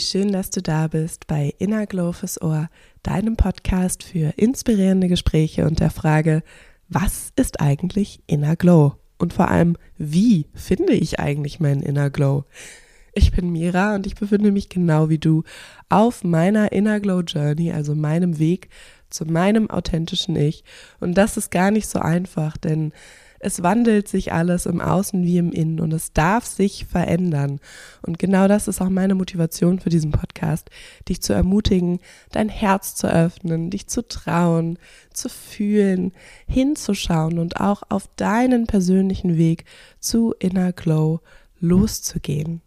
schön, dass du da bist bei Inner Glow fürs Ohr, deinem Podcast für inspirierende Gespräche und der Frage, was ist eigentlich Inner Glow? Und vor allem, wie finde ich eigentlich meinen Inner Glow? Ich bin Mira und ich befinde mich genau wie du auf meiner Inner Glow Journey, also meinem Weg zu meinem authentischen Ich. Und das ist gar nicht so einfach, denn es wandelt sich alles im Außen wie im Innen und es darf sich verändern. Und genau das ist auch meine Motivation für diesen Podcast, dich zu ermutigen, dein Herz zu öffnen, dich zu trauen, zu fühlen, hinzuschauen und auch auf deinen persönlichen Weg zu Inner Glow loszugehen.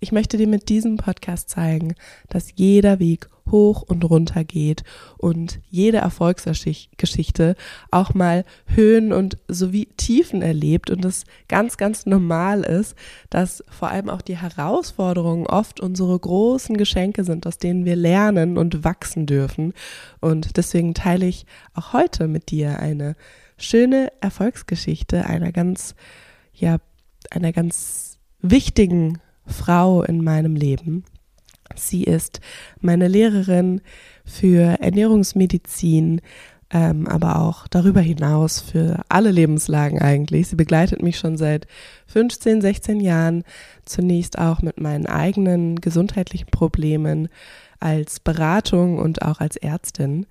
Ich möchte dir mit diesem Podcast zeigen, dass jeder Weg hoch und runter geht und jede Erfolgsgeschichte auch mal Höhen und sowie Tiefen erlebt und es ganz, ganz normal ist, dass vor allem auch die Herausforderungen oft unsere großen Geschenke sind, aus denen wir lernen und wachsen dürfen. Und deswegen teile ich auch heute mit dir eine schöne Erfolgsgeschichte einer ganz, ja, einer ganz wichtigen Frau in meinem Leben. Sie ist meine Lehrerin für Ernährungsmedizin, ähm, aber auch darüber hinaus für alle Lebenslagen eigentlich. Sie begleitet mich schon seit 15, 16 Jahren, zunächst auch mit meinen eigenen gesundheitlichen Problemen als Beratung und auch als Ärztin.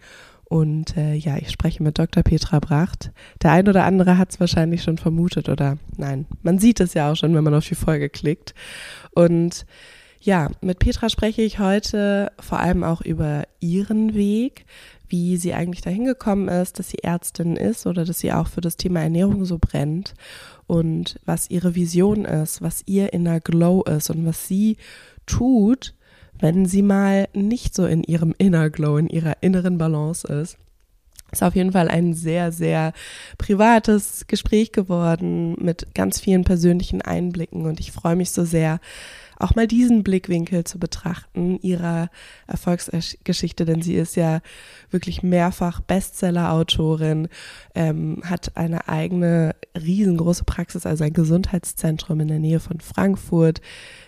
Und äh, ja, ich spreche mit Dr. Petra Bracht. Der ein oder andere hat es wahrscheinlich schon vermutet oder nein, man sieht es ja auch schon, wenn man auf die Folge klickt. Und ja, mit Petra spreche ich heute vor allem auch über ihren Weg, wie sie eigentlich dahin gekommen ist, dass sie Ärztin ist oder dass sie auch für das Thema Ernährung so brennt und was ihre Vision ist, was ihr inner Glow ist und was sie tut, wenn sie mal nicht so in ihrem inner Glow, in ihrer inneren Balance ist. Ist auf jeden Fall ein sehr, sehr privates Gespräch geworden mit ganz vielen persönlichen Einblicken und ich freue mich so sehr, auch mal diesen Blickwinkel zu betrachten ihrer Erfolgsgeschichte, denn sie ist ja wirklich mehrfach Bestseller-Autorin, ähm, hat eine eigene riesengroße Praxis, also ein Gesundheitszentrum in der Nähe von Frankfurt,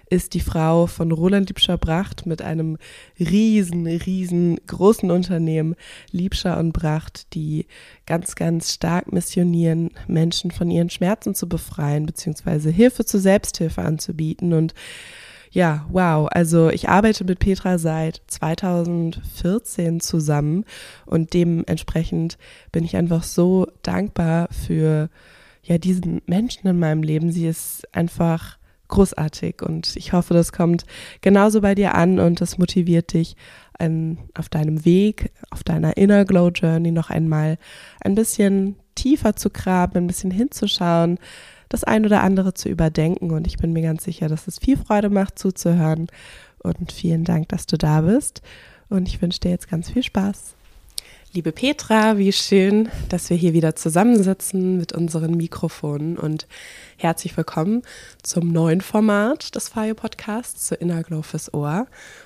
ist die Frau von Roland Liebscher-Bracht mit einem riesen, riesengroßen Unternehmen Liebscher und Bracht, die ganz, ganz stark missionieren, Menschen von ihren Schmerzen zu befreien, beziehungsweise Hilfe zur Selbsthilfe anzubieten und ja, wow. Also ich arbeite mit Petra seit 2014 zusammen und dementsprechend bin ich einfach so dankbar für ja diesen Menschen in meinem Leben. Sie ist einfach großartig und ich hoffe, das kommt genauso bei dir an und das motiviert dich an, auf deinem Weg, auf deiner Inner Glow Journey noch einmal ein bisschen tiefer zu graben, ein bisschen hinzuschauen, das ein oder andere zu überdenken und ich bin mir ganz sicher, dass es viel Freude macht zuzuhören und vielen Dank, dass du da bist und ich wünsche dir jetzt ganz viel Spaß. Liebe Petra, wie schön, dass wir hier wieder zusammensitzen mit unseren Mikrofonen und herzlich willkommen zum neuen Format des Fire Podcasts zu Inner Glow fürs Ohr.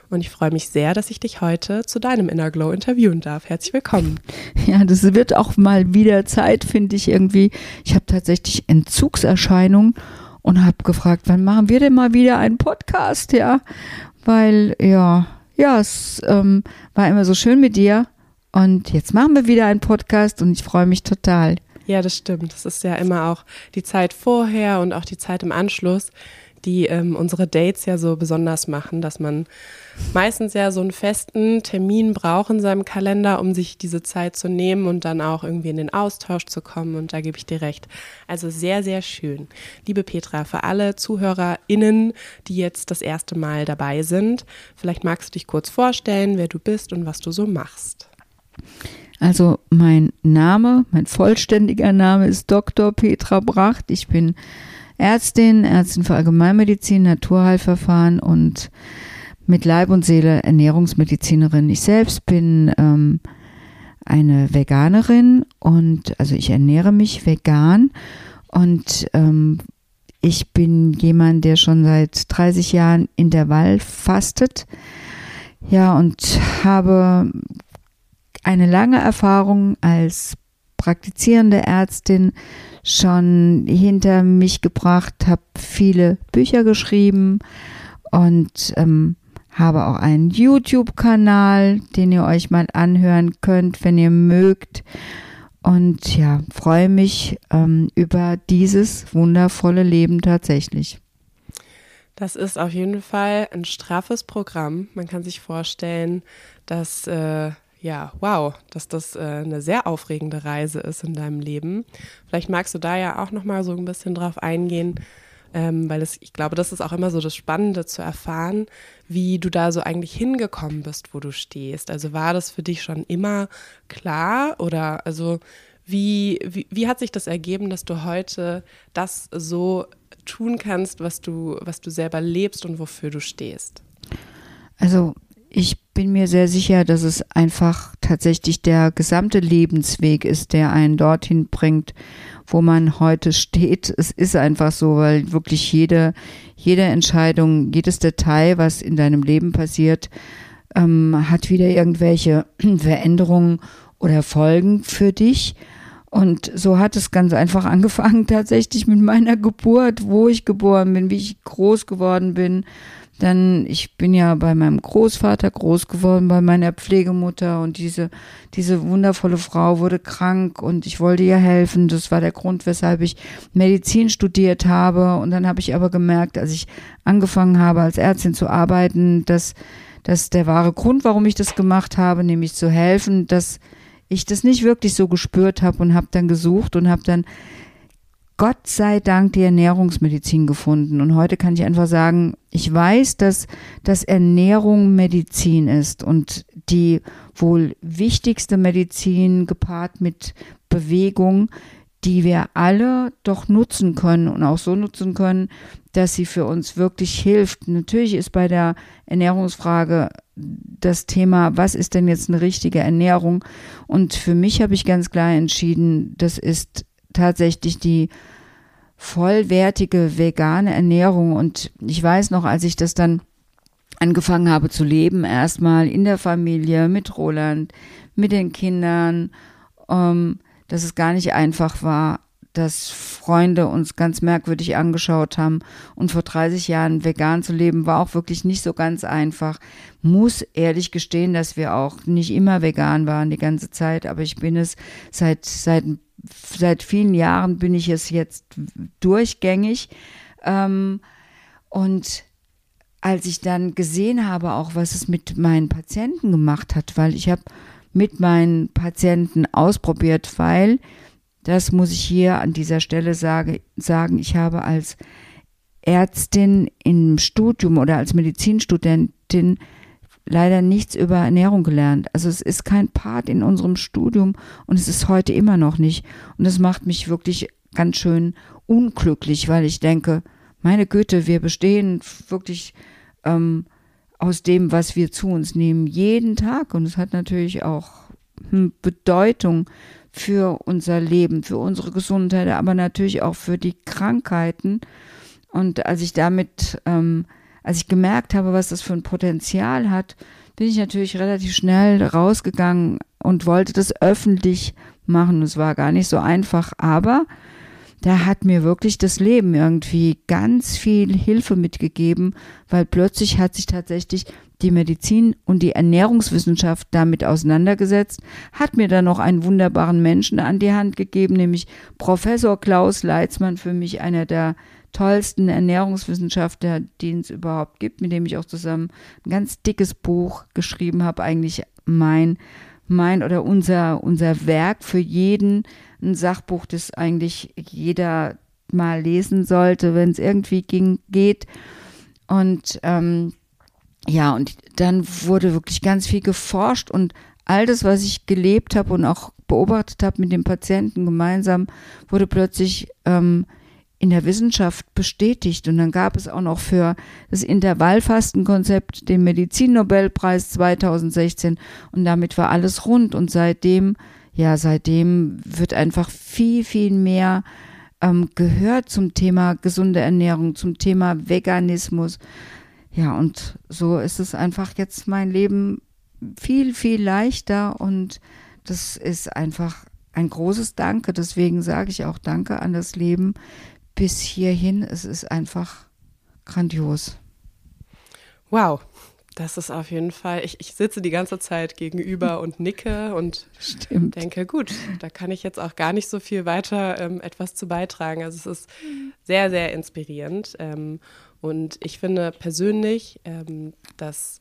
Und ich freue mich sehr, dass ich dich heute zu deinem Inner Glow interviewen darf. Herzlich willkommen. Ja, das wird auch mal wieder Zeit, finde ich irgendwie. Ich habe tatsächlich Entzugserscheinungen und habe gefragt, wann machen wir denn mal wieder einen Podcast, ja? Weil, ja, ja, es ähm, war immer so schön mit dir und jetzt machen wir wieder einen Podcast und ich freue mich total. Ja, das stimmt. Das ist ja immer auch die Zeit vorher und auch die Zeit im Anschluss, die ähm, unsere Dates ja so besonders machen, dass man meistens ja so einen festen Termin braucht in seinem Kalender, um sich diese Zeit zu nehmen und dann auch irgendwie in den Austausch zu kommen. Und da gebe ich dir recht. Also sehr, sehr schön. Liebe Petra, für alle ZuhörerInnen, die jetzt das erste Mal dabei sind, vielleicht magst du dich kurz vorstellen, wer du bist und was du so machst. Also mein Name, mein vollständiger Name ist Dr. Petra Bracht. Ich bin Ärztin, Ärztin für Allgemeinmedizin, Naturheilverfahren und mit Leib und Seele Ernährungsmedizinerin. Ich selbst bin ähm, eine Veganerin und also ich ernähre mich vegan und ähm, ich bin jemand, der schon seit 30 Jahren Intervall fastet. Ja, und habe eine lange Erfahrung als praktizierende Ärztin schon hinter mich gebracht, habe viele Bücher geschrieben und ähm, habe auch einen YouTube-Kanal, den ihr euch mal anhören könnt, wenn ihr mögt. Und ja, freue mich ähm, über dieses wundervolle Leben tatsächlich. Das ist auf jeden Fall ein straffes Programm. Man kann sich vorstellen, dass, äh, ja, wow, dass das äh, eine sehr aufregende Reise ist in deinem Leben. Vielleicht magst du da ja auch nochmal so ein bisschen drauf eingehen, ähm, weil es, ich glaube, das ist auch immer so das Spannende zu erfahren, wie du da so eigentlich hingekommen bist, wo du stehst. Also war das für dich schon immer klar oder also wie, wie, wie hat sich das ergeben, dass du heute das so tun kannst, was du, was du selber lebst und wofür du stehst? Also ich bin mir sehr sicher, dass es einfach tatsächlich der gesamte Lebensweg ist, der einen dorthin bringt, wo man heute steht. Es ist einfach so, weil wirklich jede, jede Entscheidung, jedes Detail, was in deinem Leben passiert, ähm, hat wieder irgendwelche Veränderungen oder Folgen für dich. Und so hat es ganz einfach angefangen, tatsächlich mit meiner Geburt, wo ich geboren bin, wie ich groß geworden bin dann, ich bin ja bei meinem Großvater groß geworden, bei meiner Pflegemutter und diese, diese wundervolle Frau wurde krank und ich wollte ihr helfen. Das war der Grund, weshalb ich Medizin studiert habe. Und dann habe ich aber gemerkt, als ich angefangen habe, als Ärztin zu arbeiten, dass, dass der wahre Grund, warum ich das gemacht habe, nämlich zu helfen, dass ich das nicht wirklich so gespürt habe und habe dann gesucht und habe dann Gott sei Dank die Ernährungsmedizin gefunden. Und heute kann ich einfach sagen, ich weiß, dass, dass Ernährung Medizin ist und die wohl wichtigste Medizin gepaart mit Bewegung, die wir alle doch nutzen können und auch so nutzen können, dass sie für uns wirklich hilft. Natürlich ist bei der Ernährungsfrage das Thema, was ist denn jetzt eine richtige Ernährung? Und für mich habe ich ganz klar entschieden, das ist tatsächlich die vollwertige vegane Ernährung. Und ich weiß noch, als ich das dann angefangen habe zu leben, erstmal in der Familie mit Roland, mit den Kindern, ähm, dass es gar nicht einfach war, dass Freunde uns ganz merkwürdig angeschaut haben. Und vor 30 Jahren vegan zu leben war auch wirklich nicht so ganz einfach. Muss ehrlich gestehen, dass wir auch nicht immer vegan waren die ganze Zeit, aber ich bin es seit, seit, seit vielen Jahren bin ich es jetzt durchgängig. Ähm, und als ich dann gesehen habe, auch was es mit meinen Patienten gemacht hat, weil ich habe mit meinen Patienten ausprobiert, weil das muss ich hier an dieser Stelle sage, sagen. Ich habe als Ärztin im Studium oder als Medizinstudentin leider nichts über Ernährung gelernt. Also es ist kein Part in unserem Studium und es ist heute immer noch nicht. Und es macht mich wirklich ganz schön unglücklich, weil ich denke, meine Güte, wir bestehen wirklich ähm, aus dem, was wir zu uns nehmen, jeden Tag. Und es hat natürlich auch hm, Bedeutung für unser Leben, für unsere Gesundheit, aber natürlich auch für die Krankheiten. Und als ich damit, ähm, als ich gemerkt habe, was das für ein Potenzial hat, bin ich natürlich relativ schnell rausgegangen und wollte das öffentlich machen. Es war gar nicht so einfach, aber da hat mir wirklich das Leben irgendwie ganz viel Hilfe mitgegeben, weil plötzlich hat sich tatsächlich die Medizin und die Ernährungswissenschaft damit auseinandergesetzt, hat mir dann noch einen wunderbaren Menschen an die Hand gegeben, nämlich Professor Klaus Leitzmann, für mich einer der tollsten Ernährungswissenschaftler, den es überhaupt gibt, mit dem ich auch zusammen ein ganz dickes Buch geschrieben habe, eigentlich mein mein oder unser unser Werk für jeden ein Sachbuch, das eigentlich jeder mal lesen sollte, wenn es irgendwie ging, geht. Und ähm, ja, und dann wurde wirklich ganz viel geforscht und all das, was ich gelebt habe und auch beobachtet habe mit dem Patienten gemeinsam, wurde plötzlich ähm, in der Wissenschaft bestätigt. Und dann gab es auch noch für das Intervallfastenkonzept den Medizinnobelpreis 2016 und damit war alles rund. Und seitdem, ja, seitdem wird einfach viel, viel mehr ähm, gehört zum Thema gesunde Ernährung, zum Thema Veganismus. Ja, und so ist es einfach jetzt mein Leben viel, viel leichter und das ist einfach ein großes Danke. Deswegen sage ich auch Danke an das Leben bis hierhin. Es ist einfach grandios. Wow, Das ist auf jeden Fall, ich, ich sitze die ganze Zeit gegenüber und nicke und Stimmt. denke, gut, da kann ich jetzt auch gar nicht so viel weiter ähm, etwas zu beitragen. Also es ist sehr, sehr inspirierend. Ähm, und ich finde persönlich, ähm, dass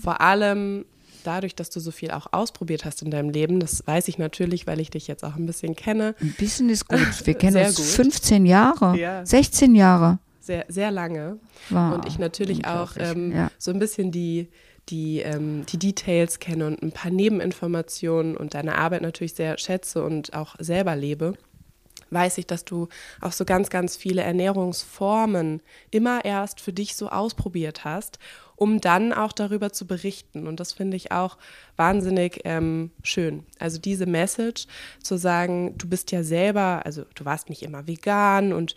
vor allem dadurch, dass du so viel auch ausprobiert hast in deinem Leben, das weiß ich natürlich, weil ich dich jetzt auch ein bisschen kenne. Ein bisschen ist gut. Wir kennen uns gut. 15 Jahre, Ja. 16 Jahre. Sehr, sehr lange. Wow, und ich natürlich auch ähm, ja. so ein bisschen die, die, ähm, die Details kenne und ein paar Nebeninformationen und deine Arbeit natürlich sehr schätze und auch selber lebe, weiß ich, dass du auch so ganz, ganz viele Ernährungsformen immer erst für dich so ausprobiert hast, um dann auch darüber zu berichten. Und das finde ich auch wahnsinnig ähm, schön. Also diese Message zu sagen, du bist ja selber, also du warst nicht immer vegan und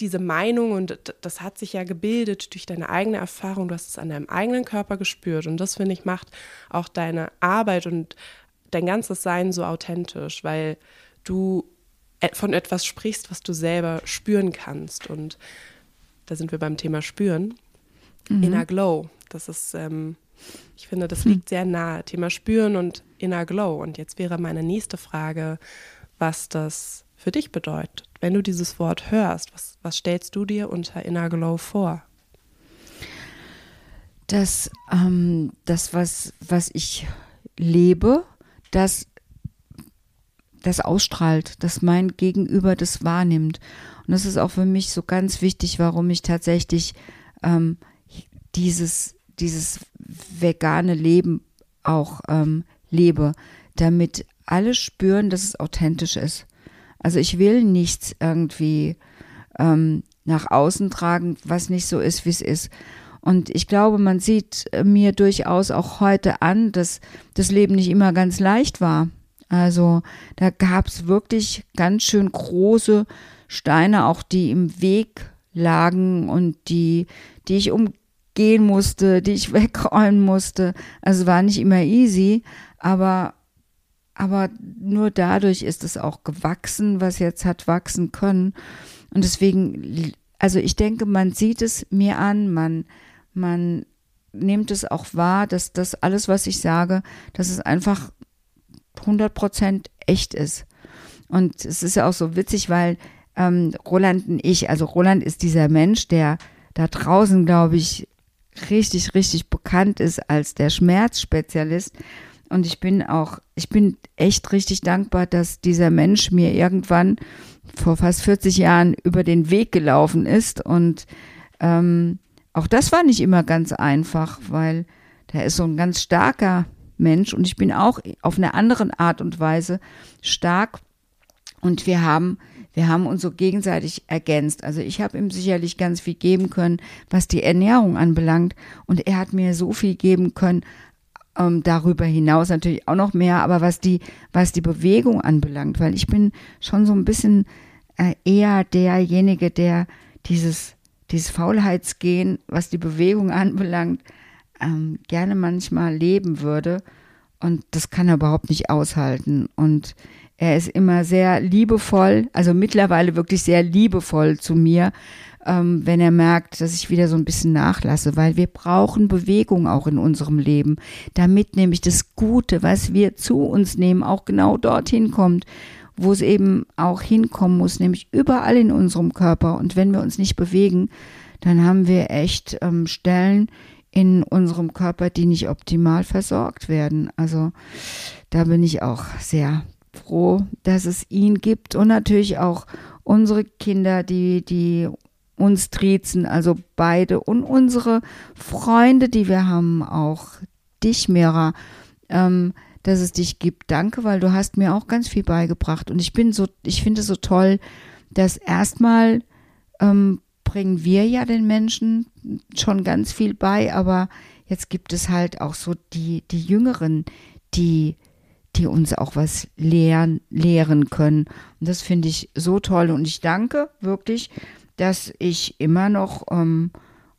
diese Meinung und das hat sich ja gebildet durch deine eigene Erfahrung, du hast es an deinem eigenen Körper gespürt und das finde ich macht auch deine Arbeit und dein ganzes Sein so authentisch, weil du von etwas sprichst, was du selber spüren kannst und da sind wir beim Thema spüren. Inner Glow, das ist, ähm, ich finde, das liegt sehr nahe, Thema spüren und Inner Glow und jetzt wäre meine nächste Frage, was das für dich bedeutet. Wenn du dieses Wort hörst, was, was stellst du dir unter Inner Glow vor? dass ähm, das, was, was ich lebe, das, das ausstrahlt, dass mein Gegenüber das wahrnimmt. Und das ist auch für mich so ganz wichtig, warum ich tatsächlich ähm, dieses, dieses vegane Leben auch ähm, lebe, damit alle spüren, dass es authentisch ist. Also ich will nichts irgendwie ähm, nach außen tragen, was nicht so ist, wie es ist. Und ich glaube, man sieht äh, mir durchaus auch heute an, dass das Leben nicht immer ganz leicht war. Also da gab es wirklich ganz schön große Steine, auch die im Weg lagen und die, die ich umgehen musste, die ich wegräumen musste. Also war nicht immer easy, aber aber nur dadurch ist es auch gewachsen, was jetzt hat wachsen können. Und deswegen, also ich denke, man sieht es mir an, man, man nimmt es auch wahr, dass das alles, was ich sage, dass es einfach 100 Prozent echt ist. Und es ist ja auch so witzig, weil ähm, Roland und ich, also Roland ist dieser Mensch, der da draußen, glaube ich, richtig, richtig bekannt ist als der Schmerzspezialist. Und ich bin auch, ich bin echt richtig dankbar, dass dieser Mensch mir irgendwann vor fast 40 Jahren über den Weg gelaufen ist. Und ähm, auch das war nicht immer ganz einfach, weil der ist so ein ganz starker Mensch und ich bin auch auf eine andere Art und Weise stark. Und wir haben, wir haben uns so gegenseitig ergänzt. Also ich habe ihm sicherlich ganz viel geben können, was die Ernährung anbelangt. Und er hat mir so viel geben können, ähm, darüber hinaus natürlich auch noch mehr, aber was die, was die Bewegung anbelangt, weil ich bin schon so ein bisschen äh, eher derjenige, der dieses, dieses Faulheitsgehen, was die Bewegung anbelangt, ähm, gerne manchmal leben würde. Und das kann er überhaupt nicht aushalten. Und er ist immer sehr liebevoll, also mittlerweile wirklich sehr liebevoll zu mir, ähm, wenn er merkt, dass ich wieder so ein bisschen nachlasse, weil wir brauchen Bewegung auch in unserem Leben, damit nämlich das Gute, was wir zu uns nehmen, auch genau dorthin kommt, wo es eben auch hinkommen muss, nämlich überall in unserem Körper. Und wenn wir uns nicht bewegen, dann haben wir echt ähm, Stellen in unserem Körper, die nicht optimal versorgt werden. Also da bin ich auch sehr froh, dass es ihn gibt und natürlich auch unsere Kinder, die, die uns triezen, also beide und unsere Freunde, die wir haben, auch dich, Mira, ähm, dass es dich gibt. Danke, weil du hast mir auch ganz viel beigebracht und ich bin so, ich finde es so toll, dass erstmal ähm, bringen wir ja den Menschen schon ganz viel bei, aber jetzt gibt es halt auch so die, die Jüngeren, die, die uns auch was lehren, lehren können. Und das finde ich so toll. Und ich danke wirklich, dass ich immer noch ähm,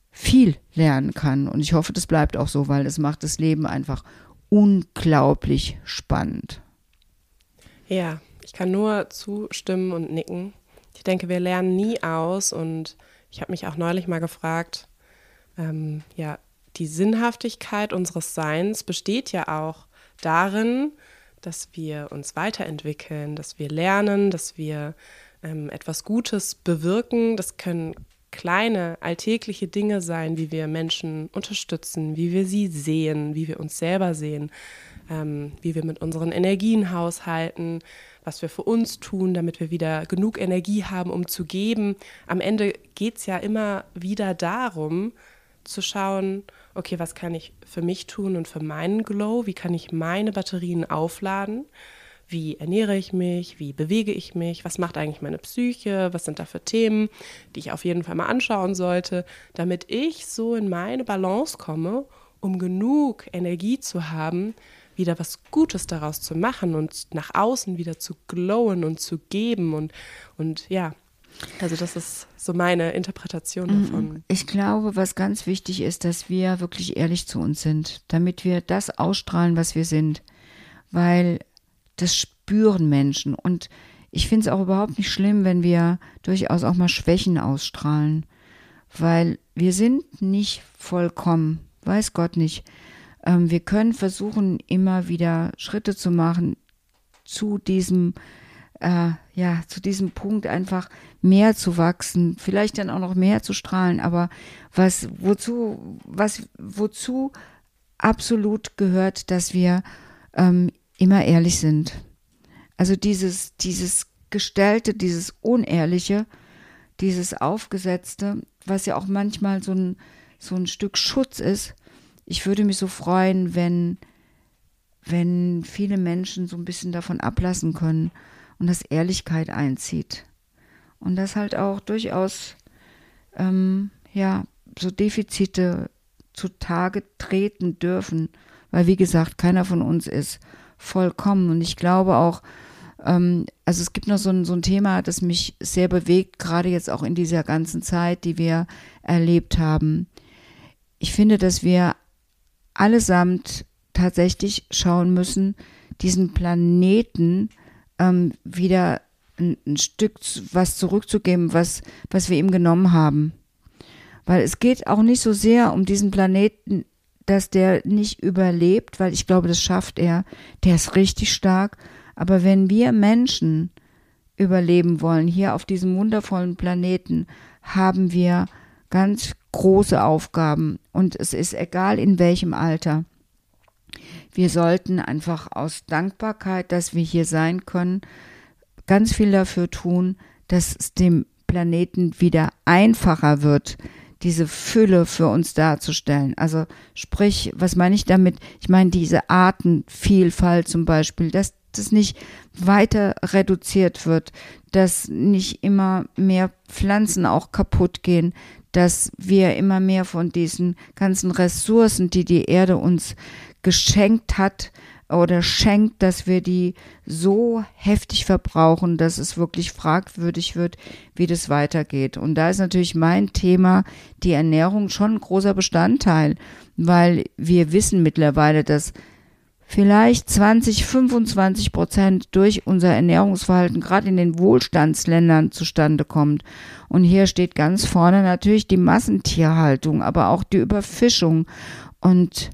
viel lernen kann. Und ich hoffe, das bleibt auch so, weil das macht das Leben einfach unglaublich spannend. Ja, ich kann nur zustimmen und nicken. Ich denke, wir lernen nie aus und ich habe mich auch neulich mal gefragt, ähm, ja, die Sinnhaftigkeit unseres Seins besteht ja auch darin, dass wir uns weiterentwickeln, dass wir lernen, dass wir ähm, etwas Gutes bewirken. Das können kleine alltägliche Dinge sein, wie wir Menschen unterstützen, wie wir sie sehen, wie wir uns selber sehen, ähm, wie wir mit unseren Energien haushalten, was wir für uns tun, damit wir wieder genug Energie haben, um zu geben. Am Ende geht es ja immer wieder darum, zu schauen, okay, was kann ich für mich tun und für meinen Glow? Wie kann ich meine Batterien aufladen? Wie ernähre ich mich? Wie bewege ich mich? Was macht eigentlich meine Psyche? Was sind da für Themen, die ich auf jeden Fall mal anschauen sollte, damit ich so in meine Balance komme, um genug Energie zu haben, wieder was Gutes daraus zu machen und nach außen wieder zu glowen und zu geben und, und ja, also das ist so meine Interpretation davon. Ich glaube, was ganz wichtig ist, dass wir wirklich ehrlich zu uns sind, damit wir das ausstrahlen, was wir sind, weil das spüren Menschen und ich finde es auch überhaupt nicht schlimm, wenn wir durchaus auch mal Schwächen ausstrahlen, weil wir sind nicht vollkommen, weiß Gott nicht. Ähm, wir können versuchen, immer wieder Schritte zu machen zu diesem äh, ja, zu diesem Punkt einfach mehr zu wachsen, vielleicht dann auch noch mehr zu strahlen, aber was, wozu, was, wozu absolut gehört, dass wir ähm, immer ehrlich sind. Also dieses, dieses Gestellte, dieses Unehrliche, dieses Aufgesetzte, was ja auch manchmal so ein, so ein Stück Schutz ist. Ich würde mich so freuen, wenn, wenn viele Menschen so ein bisschen davon ablassen können und dass Ehrlichkeit einzieht. Und dass halt auch durchaus ähm, ja, so Defizite zutage treten dürfen, weil wie gesagt, keiner von uns ist vollkommen. Und ich glaube auch, ähm, also es gibt noch so ein, so ein Thema, das mich sehr bewegt, gerade jetzt auch in dieser ganzen Zeit, die wir erlebt haben. Ich finde, dass wir allesamt tatsächlich schauen müssen, diesen Planeten ähm, wieder ein, ein, Stück was zurückzugeben, was, was wir ihm genommen haben. Weil es geht auch nicht so sehr um diesen Planeten, dass der nicht überlebt, weil ich glaube, das schafft er. Der ist richtig stark. Aber wenn wir Menschen überleben wollen, hier auf diesem wundervollen Planeten, haben wir ganz große Aufgaben. Und es ist egal in welchem Alter. Wir sollten einfach aus Dankbarkeit, dass wir hier sein können, ganz viel dafür tun, dass es dem Planeten wieder einfacher wird, diese Fülle für uns darzustellen. Also sprich, was meine ich damit? Ich meine diese Artenvielfalt zum Beispiel, dass das nicht weiter reduziert wird, dass nicht immer mehr Pflanzen auch kaputt gehen, dass wir immer mehr von diesen ganzen Ressourcen, die die Erde uns geschenkt hat oder schenkt, dass wir die so heftig verbrauchen, dass es wirklich fragwürdig wird, wie das weitergeht. Und da ist natürlich mein Thema die Ernährung schon ein großer Bestandteil, weil wir wissen mittlerweile, dass vielleicht 20, 25 Prozent durch unser Ernährungsverhalten gerade in den Wohlstandsländern zustande kommt. Und hier steht ganz vorne natürlich die Massentierhaltung, aber auch die Überfischung. Und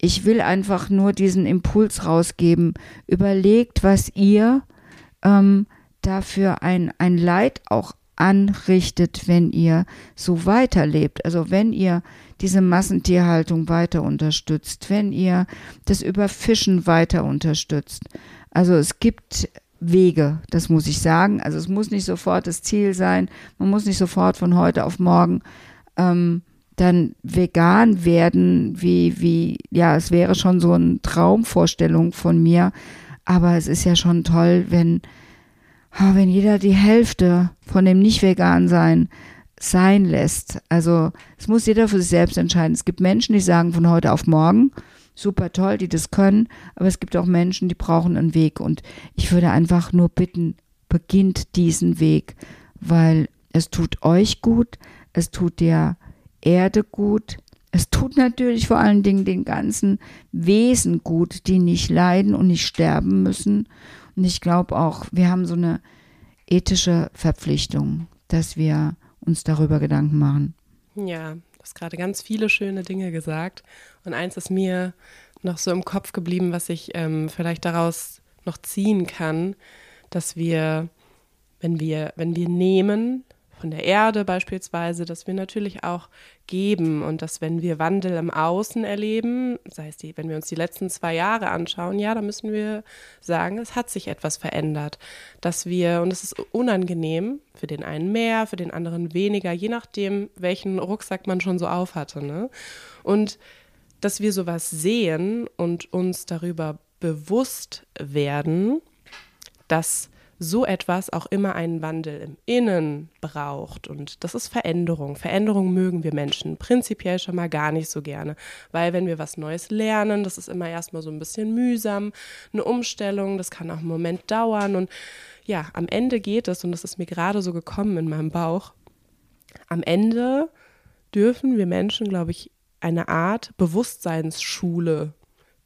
ich will einfach nur diesen Impuls rausgeben. Überlegt, was ihr ähm, dafür ein, ein Leid auch anrichtet, wenn ihr so weiterlebt. Also wenn ihr diese Massentierhaltung weiter unterstützt, wenn ihr das Überfischen weiter unterstützt. Also es gibt Wege, das muss ich sagen. Also es muss nicht sofort das Ziel sein. Man muss nicht sofort von heute auf morgen ähm, dann vegan werden, wie, wie, ja, es wäre schon so eine Traumvorstellung von mir. Aber es ist ja schon toll, wenn, oh, wenn jeder die Hälfte von dem Nicht-Vegan sein lässt. Also es muss jeder für sich selbst entscheiden. Es gibt Menschen, die sagen von heute auf morgen, super toll, die das können, aber es gibt auch Menschen, die brauchen einen Weg. Und ich würde einfach nur bitten, beginnt diesen Weg, weil es tut euch gut, es tut der Erde gut. Es tut natürlich vor allen Dingen den ganzen Wesen gut, die nicht leiden und nicht sterben müssen. Und ich glaube auch, wir haben so eine ethische Verpflichtung, dass wir uns darüber Gedanken machen. Ja, hast gerade ganz viele schöne Dinge gesagt. Und eins ist mir noch so im Kopf geblieben, was ich ähm, vielleicht daraus noch ziehen kann, dass wir, wenn wir, wenn wir nehmen, von der Erde beispielsweise, dass wir natürlich auch geben und dass wenn wir Wandel im Außen erleben, sei es die, wenn wir uns die letzten zwei Jahre anschauen, ja, da müssen wir sagen, es hat sich etwas verändert, dass wir und es ist unangenehm für den einen mehr, für den anderen weniger, je nachdem, welchen Rucksack man schon so auf hatte, ne? Und dass wir sowas sehen und uns darüber bewusst werden, dass so etwas auch immer einen Wandel im Innen braucht. Und das ist Veränderung. Veränderung mögen wir Menschen prinzipiell schon mal gar nicht so gerne, weil wenn wir was Neues lernen, das ist immer erstmal so ein bisschen mühsam, eine Umstellung, das kann auch einen Moment dauern. Und ja, am Ende geht es, und das ist mir gerade so gekommen in meinem Bauch, am Ende dürfen wir Menschen, glaube ich, eine Art Bewusstseinsschule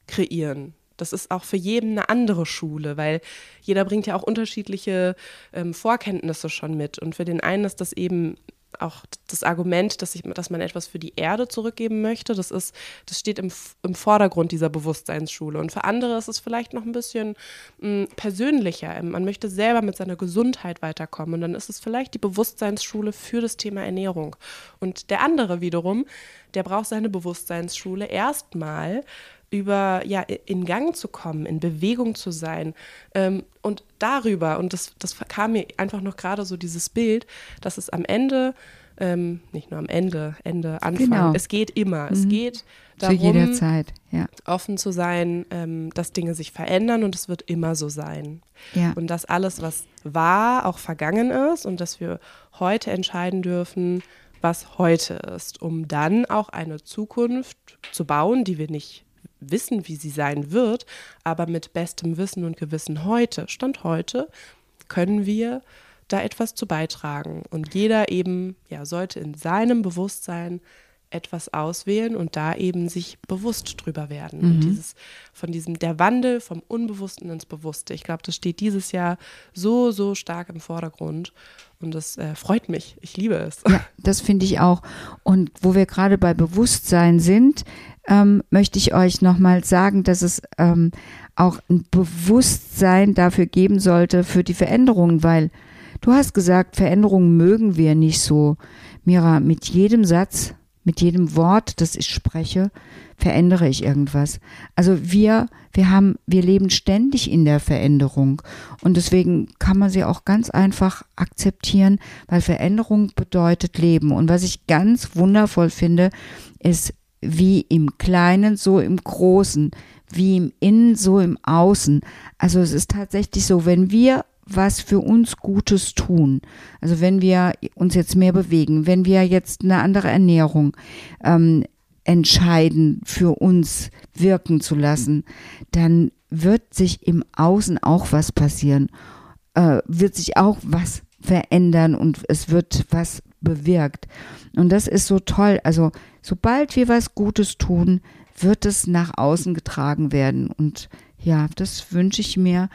kreieren. Das ist auch für jeden eine andere Schule, weil jeder bringt ja auch unterschiedliche ähm, Vorkenntnisse schon mit. Und für den einen ist das eben auch das Argument, dass, ich, dass man etwas für die Erde zurückgeben möchte, das ist, das steht im, im Vordergrund dieser Bewusstseinsschule. Und für andere ist es vielleicht noch ein bisschen mh, hm, persönlicher. Man möchte selber mit seiner Gesundheit weiterkommen. Und dann ist es vielleicht die Bewusstseinsschule für das Thema Ernährung. Und der andere wiederum, der braucht seine Bewusstseinsschule erstmal über ja in Gang zu kommen, in Bewegung zu sein ähm, und darüber und das das kam mir einfach noch gerade so dieses Bild, dass es am Ende ähm, nicht nur am Ende Ende Anfang genau. es geht immer mhm. es geht darum zu jeder Zeit ja. offen zu sein, ähm, dass Dinge sich verändern und es wird immer so sein ja. und dass alles was war auch vergangen ist und dass wir heute entscheiden dürfen was heute ist, um dann auch eine Zukunft zu bauen, die wir nicht wissen, wie sie sein wird, aber mit bestem Wissen und Gewissen heute, Stand heute, können wir da etwas zu beitragen. Und jeder eben, ja, sollte in seinem Bewusstsein etwas auswählen und da eben sich bewusst drüber werden. Mhm. Und dieses, von diesem, der Wandel vom Unbewussten ins Bewusste. Ich glaube, das steht dieses Jahr so, so stark im Vordergrund. Und das äh, freut mich. Ich liebe es. Ja, das finde ich auch. Und wo wir gerade bei Bewusstsein sind, ähm, möchte ich euch nochmal sagen, dass es ähm, auch ein Bewusstsein dafür geben sollte für die Veränderungen, weil du hast gesagt, Veränderungen mögen wir nicht so. Mira, mit jedem Satz, mit jedem Wort, das ich spreche, verändere ich irgendwas. Also wir, wir haben, wir leben ständig in der Veränderung und deswegen kann man sie auch ganz einfach akzeptieren, weil Veränderung bedeutet Leben. Und was ich ganz wundervoll finde, ist, wie im Kleinen, so im Großen, wie im Innen, so im Außen. Also es ist tatsächlich so, wenn wir was für uns Gutes tun, also wenn wir uns jetzt mehr bewegen, wenn wir jetzt eine andere Ernährung ähm, entscheiden, für uns wirken zu lassen, dann wird sich im Außen auch was passieren, äh, wird sich auch was verändern und es wird was bewirkt. Und das ist so toll. Also sobald wir was Gutes tun, wird es nach außen getragen werden. Und ja, das wünsche ich mir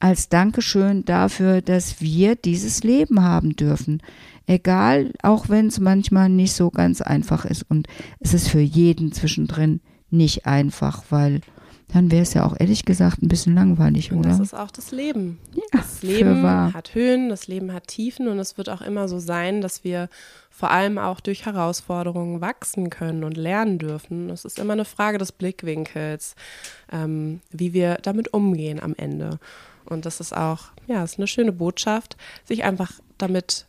als Dankeschön dafür, dass wir dieses Leben haben dürfen. Egal, auch wenn es manchmal nicht so ganz einfach ist. Und es ist für jeden zwischendrin nicht einfach, weil dann wäre es ja auch ehrlich gesagt ein bisschen langweilig, und oder? Das ist auch das Leben. Ja, das Leben hat Höhen, das Leben hat Tiefen und es wird auch immer so sein, dass wir vor allem auch durch Herausforderungen wachsen können und lernen dürfen. Es ist immer eine Frage des Blickwinkels, ähm, wie wir damit umgehen am Ende. Und das ist auch, ja, ist eine schöne Botschaft, sich einfach damit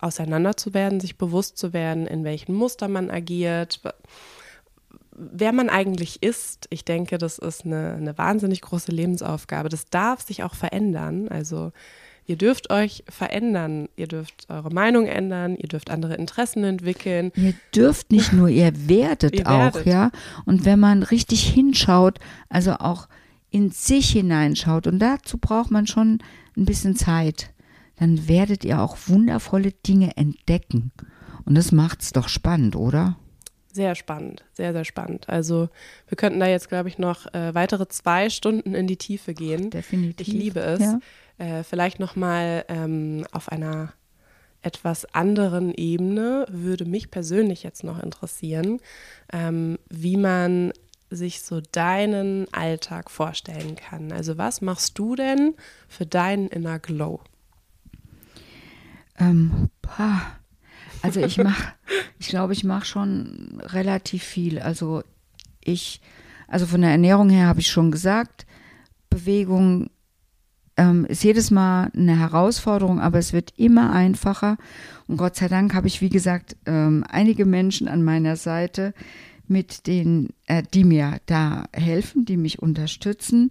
auseinander zu werden, sich bewusst zu werden, in welchen Muster man agiert wer man eigentlich ist, ich denke, das ist eine, eine wahnsinnig große Lebensaufgabe. Das darf sich auch verändern. Also ihr dürft euch verändern, ihr dürft eure Meinung ändern, ihr dürft andere Interessen entwickeln. Ihr dürft nicht nur, ihr werdet ihr auch, werdet. ja. Und wenn man richtig hinschaut, also auch in sich hineinschaut, und dazu braucht man schon ein bisschen Zeit, dann werdet ihr auch wundervolle Dinge entdecken. Und das macht's doch spannend, oder? sehr spannend, sehr, sehr spannend. Also wir könnten da jetzt, glaube ich, noch äh, weitere zwei Stunden in die Tiefe gehen. Definitiv. Ich liebe es. Ja. Äh, vielleicht nochmal ähm, auf einer etwas anderen Ebene würde mich persönlich jetzt noch interessieren, ähm, wie man sich so deinen Alltag vorstellen kann. Also was machst du denn für deinen Inner Glow? Ähm, also ich mache, ich glaube, ich mache schon relativ viel. Also ich, also von der Ernährung her habe ich schon gesagt, Bewegung ähm, ist jedes Mal eine Herausforderung, aber es wird immer einfacher. Und Gott sei Dank habe ich, wie gesagt, ähm, einige Menschen an meiner Seite, mit denen, äh, die mir da helfen, die mich unterstützen.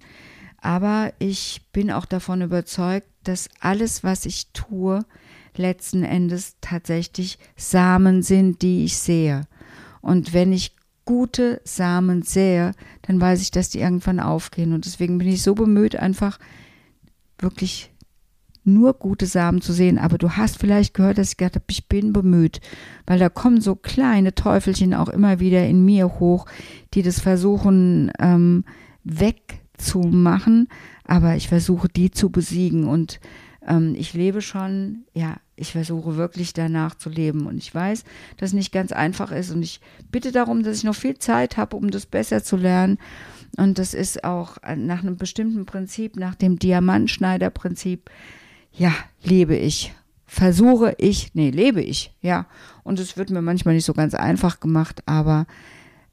Aber ich bin auch davon überzeugt, dass alles, was ich tue, letzten Endes tatsächlich Samen sind, die ich sehe. Und wenn ich gute Samen sähe, dann weiß ich, dass die irgendwann aufgehen. Und deswegen bin ich so bemüht, einfach wirklich nur gute Samen zu sehen. Aber du hast vielleicht gehört, dass ich gesagt habe, ich bin bemüht, weil da kommen so kleine Teufelchen auch immer wieder in mir hoch, die das versuchen ähm, wegzumachen. Aber ich versuche, die zu besiegen. Und ähm, ich lebe schon, ja, ich versuche wirklich danach zu leben. Und ich weiß, dass es nicht ganz einfach ist. Und ich bitte darum, dass ich noch viel Zeit habe, um das besser zu lernen. Und das ist auch nach einem bestimmten Prinzip, nach dem Diamantschneider-Prinzip, ja, lebe ich. Versuche ich, nee, lebe ich, ja. Und es wird mir manchmal nicht so ganz einfach gemacht, aber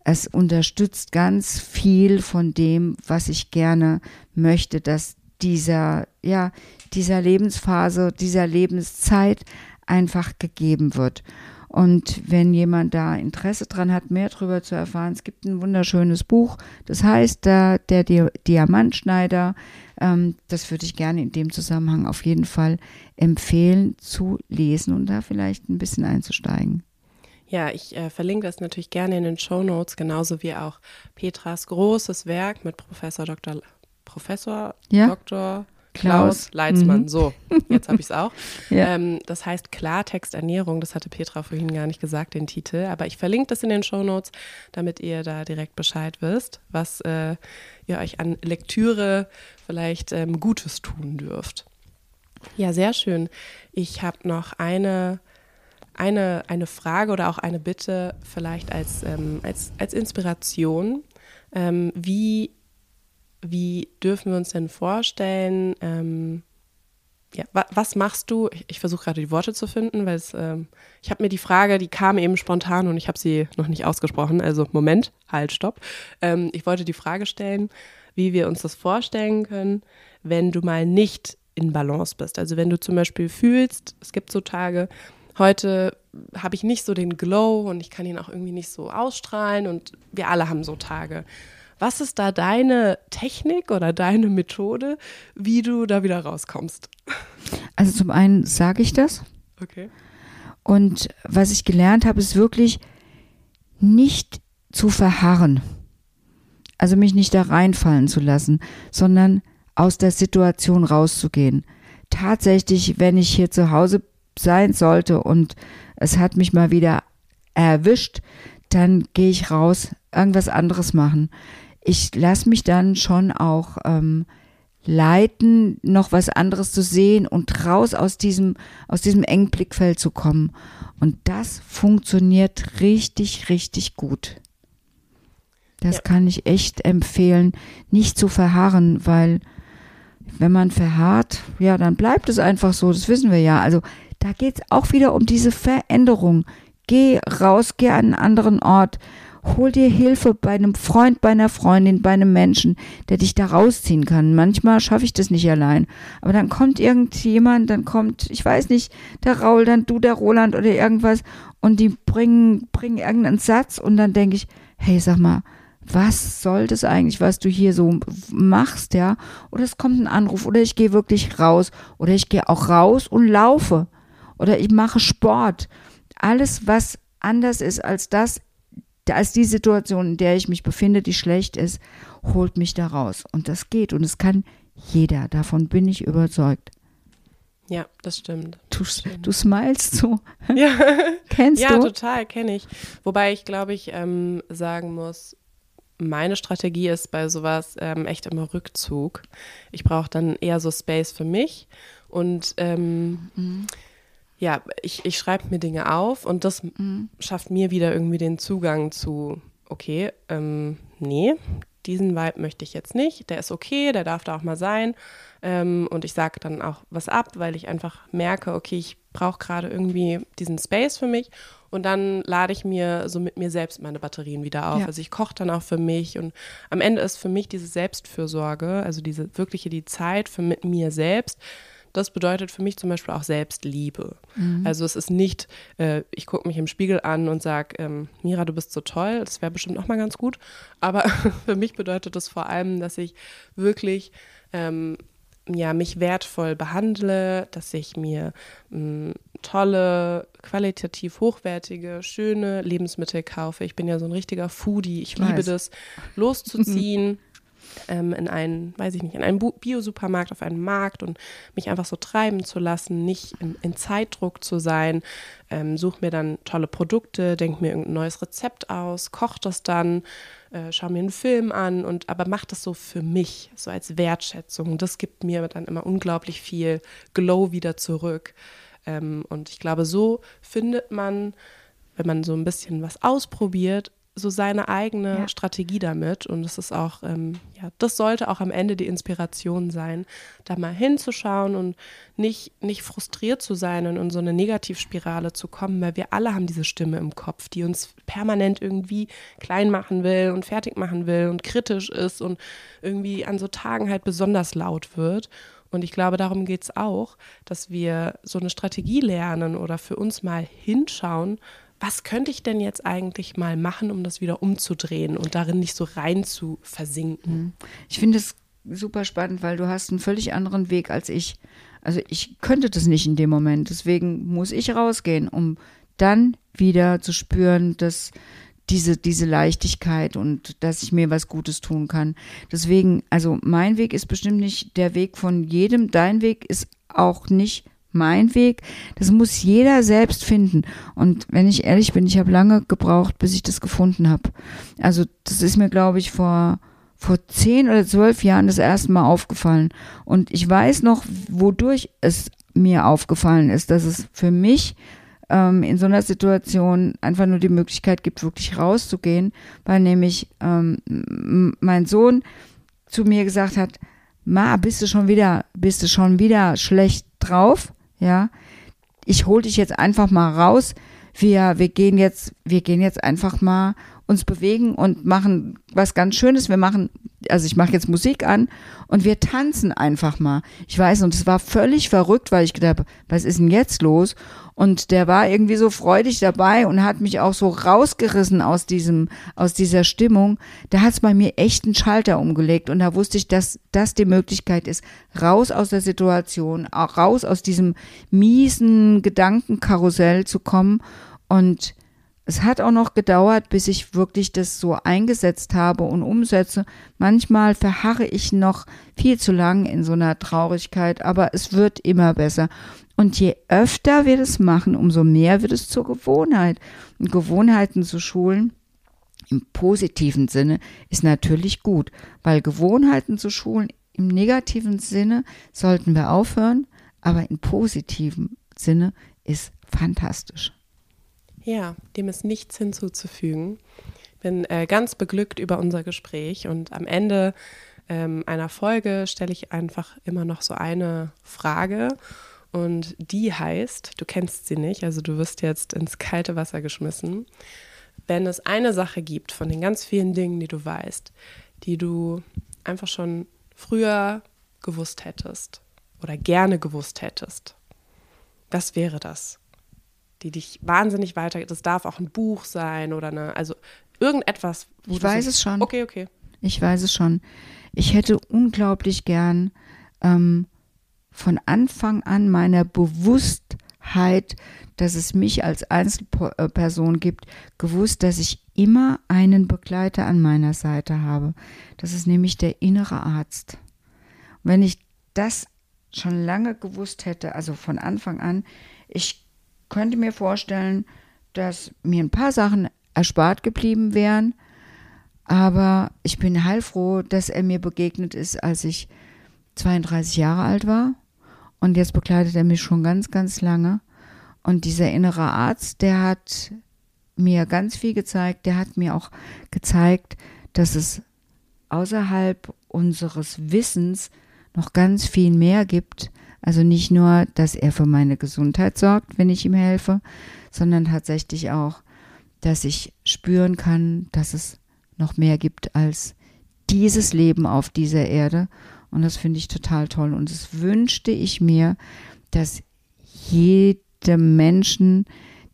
es unterstützt ganz viel von dem, was ich gerne möchte, dass dieser, ja, dieser Lebensphase, dieser Lebenszeit einfach gegeben wird. Und wenn jemand da Interesse dran hat, mehr darüber zu erfahren, es gibt ein wunderschönes Buch, das heißt der, der Diamantschneider. Ähm, das würde ich gerne in dem Zusammenhang auf jeden Fall empfehlen zu lesen und da vielleicht ein bisschen einzusteigen. Ja, ich äh, verlinke das natürlich gerne in den Show Notes, genauso wie auch Petras großes Werk mit Professor Dr. Professor ja. Dr. Klaus Leitzmann. Mhm. So, jetzt habe ich es auch. ja. ähm, das heißt Klartexternährung, das hatte Petra vorhin gar nicht gesagt, den Titel. Aber ich verlinke das in den Show Notes, damit ihr da direkt Bescheid wisst, was äh, ihr euch an Lektüre vielleicht ähm, Gutes tun dürft. Ja, sehr schön. Ich habe noch eine, eine, eine Frage oder auch eine Bitte vielleicht als, ähm, als, als Inspiration. Ähm, wie wie dürfen wir uns denn vorstellen, ähm, ja, wa was machst du? Ich, ich versuche gerade die Worte zu finden, weil es, ähm, ich habe mir die Frage, die kam eben spontan und ich habe sie noch nicht ausgesprochen. Also Moment, halt, stopp. Ähm, ich wollte die Frage stellen, wie wir uns das vorstellen können, wenn du mal nicht in Balance bist. Also wenn du zum Beispiel fühlst, es gibt so Tage, heute habe ich nicht so den Glow und ich kann ihn auch irgendwie nicht so ausstrahlen und wir alle haben so Tage. Was ist da deine Technik oder deine Methode, wie du da wieder rauskommst? Also zum einen sage ich das. Okay. Und was ich gelernt habe, ist wirklich nicht zu verharren. Also mich nicht da reinfallen zu lassen, sondern aus der Situation rauszugehen. Tatsächlich, wenn ich hier zu Hause sein sollte und es hat mich mal wieder erwischt, dann gehe ich raus, irgendwas anderes machen ich lasse mich dann schon auch ähm, leiten, noch was anderes zu sehen und raus aus diesem, aus diesem engen Blickfeld zu kommen. Und das funktioniert richtig, richtig gut. Das ja. kann ich echt empfehlen, nicht zu verharren, weil wenn man verharrt, ja, dann bleibt es einfach so, das wissen wir ja. Also da geht es auch wieder um diese Veränderung. Geh raus, geh an einen anderen Ort Hol dir Hilfe bei einem Freund, bei einer Freundin, bei einem Menschen, der dich da rausziehen kann. Manchmal schaffe ich das nicht allein. Aber dann kommt irgendjemand, dann kommt, ich weiß nicht, der Raul, dann du, der Roland oder irgendwas und die bringen, bringen irgendeinen Satz und dann denke ich, hey, sag mal, was soll das eigentlich, was du hier so machst, ja? Oder es kommt ein Anruf oder ich gehe wirklich raus oder ich gehe auch raus und laufe oder ich mache Sport. Alles, was anders ist als das, als die Situation, in der ich mich befinde, die schlecht ist, holt mich da raus. Und das geht. Und es kann jeder. Davon bin ich überzeugt. Ja, das stimmt. Du, du smilest so. Ja. Kennst ja, du? Ja, total, kenne ich. Wobei ich, glaube ich, ähm, sagen muss, meine Strategie ist bei sowas ähm, echt immer Rückzug. Ich brauche dann eher so Space für mich und ähm, mhm ja, ich, ich schreibe mir Dinge auf und das mhm. schafft mir wieder irgendwie den Zugang zu, okay, ähm, nee, diesen Vibe möchte ich jetzt nicht, der ist okay, der darf da auch mal sein. Ähm, und ich sage dann auch was ab, weil ich einfach merke, okay, ich brauche gerade irgendwie diesen Space für mich. Und dann lade ich mir so mit mir selbst meine Batterien wieder auf. Ja. Also ich koche dann auch für mich. Und am Ende ist für mich diese Selbstfürsorge, also diese wirkliche die Zeit für mit mir selbst, das bedeutet für mich zum Beispiel auch Selbstliebe. Mhm. Also es ist nicht, äh, ich gucke mich im Spiegel an und sage, ähm, Mira, du bist so toll, das wäre bestimmt auch mal ganz gut. Aber für mich bedeutet das vor allem, dass ich wirklich ähm, ja, mich wertvoll behandle, dass ich mir mh, tolle, qualitativ hochwertige, schöne Lebensmittel kaufe. Ich bin ja so ein richtiger Foodie. Ich, ich liebe das, loszuziehen, ähm, in einen, weiß ich nicht, in einen Biosupermarkt, auf einen Markt und mich einfach so treiben zu lassen, nicht in, in Zeitdruck zu sein, ähm, suche mir dann tolle Produkte, denke mir irgendein neues Rezept aus, koche das dann, äh, schaue mir einen Film an und aber mache das so für mich, so als Wertschätzung. Das gibt mir dann immer unglaublich viel Glow wieder zurück. Ähm, und ich glaube, so findet man, wenn man so ein bisschen was ausprobiert, so seine eigene ja. Strategie damit. Und es ist auch, ähm, ja, das sollte auch am Ende die Inspiration sein, da mal hinzuschauen und nicht, nicht frustriert zu sein und in so eine Negativspirale zu kommen, weil wir alle haben diese Stimme im Kopf, die uns permanent irgendwie klein machen will und fertig machen will und kritisch ist und irgendwie an so Tagen halt besonders laut wird. Und ich glaube, darum geht es auch, dass wir so eine Strategie lernen oder für uns mal hinschauen, was könnte ich denn jetzt eigentlich mal machen, um das wieder umzudrehen und darin nicht so rein zu versinken? Mhm. Ich finde es super spannend, weil du hast einen völlig anderen Weg als ich. Also ich könnte das nicht in dem Moment. Deswegen muss ich rausgehen, um dann wieder zu spüren, dass diese, diese Leichtigkeit und dass ich mir was Gutes tun kann. Deswegen, also mein Weg ist bestimmt nicht der Weg von jedem. Dein Weg ist auch nicht mein Weg. Das muss jeder selbst finden. Und wenn ich ehrlich bin, ich habe lange gebraucht, bis ich das gefunden habe. Also das ist mir, glaube ich, vor vor zehn oder zwölf Jahren das erste Mal aufgefallen. Und ich weiß noch, wodurch es mir aufgefallen ist, dass es für mich ähm, in so einer Situation einfach nur die Möglichkeit gibt, wirklich rauszugehen, weil nämlich ähm, mein Sohn zu mir gesagt hat, Ma, bist du schon wieder, bist du schon wieder schlecht drauf? Ja, ich hol dich jetzt einfach mal raus. Wir, wir gehen jetzt, wir gehen jetzt einfach mal uns bewegen und machen was ganz Schönes. Wir machen, also ich mache jetzt Musik an und wir tanzen einfach mal. Ich weiß, und es war völlig verrückt, weil ich gedacht habe, was ist denn jetzt los? Und der war irgendwie so freudig dabei und hat mich auch so rausgerissen aus diesem, aus dieser Stimmung. Da hat es bei mir echt einen Schalter umgelegt und da wusste ich, dass das die Möglichkeit ist, raus aus der Situation, raus aus diesem miesen Gedankenkarussell zu kommen und es hat auch noch gedauert, bis ich wirklich das so eingesetzt habe und umsetze. Manchmal verharre ich noch viel zu lang in so einer Traurigkeit, aber es wird immer besser. Und je öfter wir das machen, umso mehr wird es zur Gewohnheit. Und Gewohnheiten zu schulen, im positiven Sinne, ist natürlich gut, weil Gewohnheiten zu schulen im negativen Sinne sollten wir aufhören, aber im positiven Sinne ist fantastisch. Ja, dem ist nichts hinzuzufügen. Bin äh, ganz beglückt über unser Gespräch und am Ende ähm, einer Folge stelle ich einfach immer noch so eine Frage und die heißt, du kennst sie nicht, also du wirst jetzt ins kalte Wasser geschmissen. Wenn es eine Sache gibt von den ganz vielen Dingen, die du weißt, die du einfach schon früher gewusst hättest oder gerne gewusst hättest, was wäre das? Die dich wahnsinnig weiter. Das darf auch ein Buch sein oder eine, also irgendetwas. ich weiß es schon. Okay, okay. Ich weiß es schon. Ich hätte unglaublich gern ähm, von Anfang an meiner Bewusstheit, dass es mich als Einzelperson gibt, gewusst, dass ich immer einen Begleiter an meiner Seite habe. Das ist nämlich der innere Arzt. wenn ich das schon lange gewusst hätte, also von Anfang an, ich könnte mir vorstellen, dass mir ein paar Sachen erspart geblieben wären. Aber ich bin heilfroh, dass er mir begegnet ist, als ich 32 Jahre alt war. Und jetzt begleitet er mich schon ganz, ganz lange. Und dieser innere Arzt, der hat mir ganz viel gezeigt. Der hat mir auch gezeigt, dass es außerhalb unseres Wissens noch ganz viel mehr gibt. Also nicht nur, dass er für meine Gesundheit sorgt, wenn ich ihm helfe, sondern tatsächlich auch, dass ich spüren kann, dass es noch mehr gibt als dieses Leben auf dieser Erde. Und das finde ich total toll. Und das wünschte ich mir, dass jedem Menschen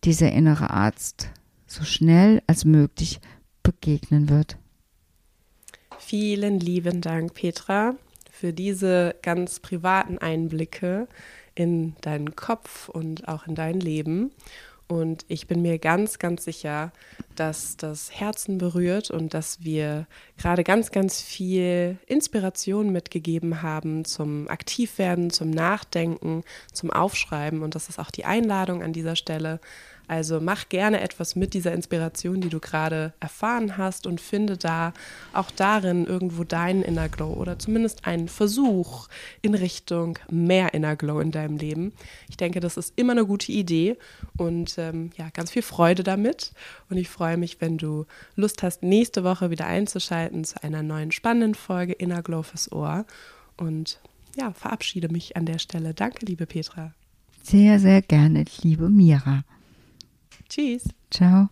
dieser innere Arzt so schnell als möglich begegnen wird. Vielen lieben Dank, Petra, für diese ganz privaten Einblicke in deinen Kopf und auch in dein Leben. Und ich bin mir ganz, ganz sicher, dass das Herzen berührt und dass wir gerade ganz, ganz viel Inspiration mitgegeben haben zum Aktivwerden, zum Nachdenken, zum Aufschreiben. Und das ist auch die Einladung an dieser Stelle, also mach gerne etwas mit dieser Inspiration, die du gerade erfahren hast und finde da auch darin irgendwo deinen Inner Glow oder zumindest einen Versuch in Richtung mehr Inner Glow in deinem Leben. Ich denke, das ist immer eine gute Idee und ähm, ja, ganz viel Freude damit. Und ich freue mich, wenn du Lust hast, nächste Woche wieder einzuschalten zu einer neuen spannenden Folge Inner Glow fürs Ohr. Und ja, verabschiede mich an der Stelle. Danke, liebe Petra. Sehr, sehr gerne, liebe Mira. Tschüss. Ciao.